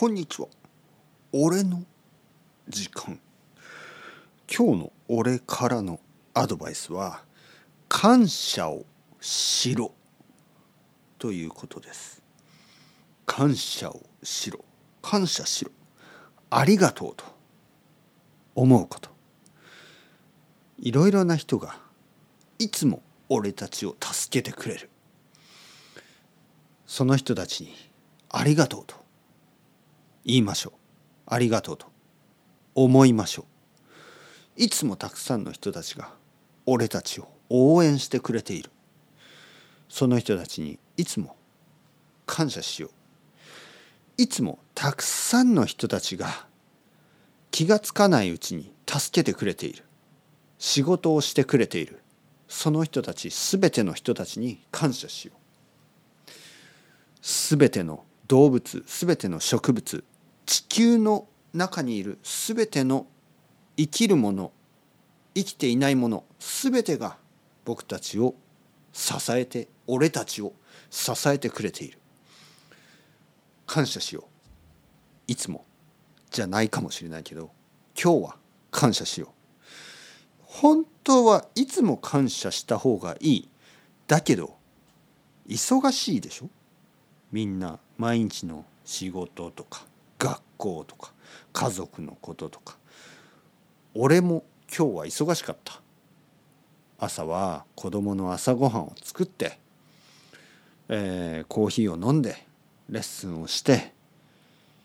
こんにちは。俺の時間。今日の俺からのアドバイスは感謝をしろ。ということです。感謝をしろ。感謝しろ。ありがとうと。思うこと。いろいろな人がいつも俺たちを助けてくれる。その人たちにありがとうと。言いましょう。ありがとうと。思いましょう。いつもたくさんの人たちが俺たちを応援してくれている。その人たちにいつも感謝しよう。いつもたくさんの人たちが気がつかないうちに助けてくれている。仕事をしてくれている。その人たち全ての人たちに感謝しよう。全ての動物全ての植物地球の中にいる全ての生きるもの生きていないもの全てが僕たちを支えて俺たちを支えてくれている。感謝しよう。いつもじゃないかもしれないけど今日は感謝しよう。本当はいつも感謝した方がいい。だけど忙しいでしょ？みんな毎日の仕事とか。学校とか家族のこととか。俺も今日は忙しかった。朝は子供の朝ごはんを作って、えー、コーヒーを飲んでレッスンをして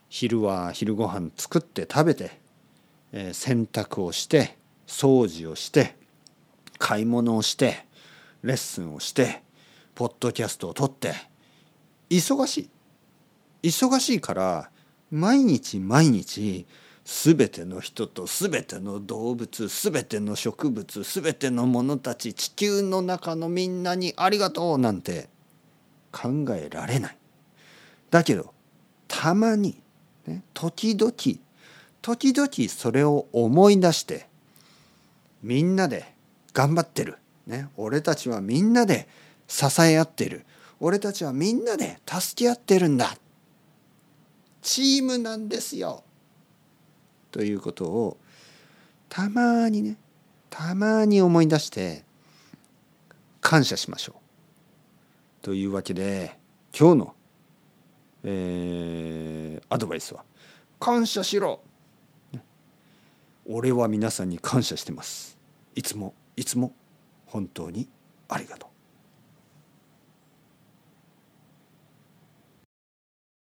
昼は昼ごはん作って食べて、えー、洗濯をして掃除をして買い物をしてレッスンをしてポッドキャストを撮って。忙しい。忙しいから毎日毎日全ての人と全ての動物全ての植物全ての者たち地球の中のみんなにありがとうなんて考えられない。だけどたまに、ね、時々時々それを思い出してみんなで頑張ってる、ね、俺たちはみんなで支え合ってる。俺たちはみんなで助け合ってるんだ。チームなんですよということをたまにねたまに思い出して感謝しましょう。というわけで今日の、えー、アドバイスは「感謝しろ!」俺は皆さんに感謝してます。いつもいつも本当にありがとう。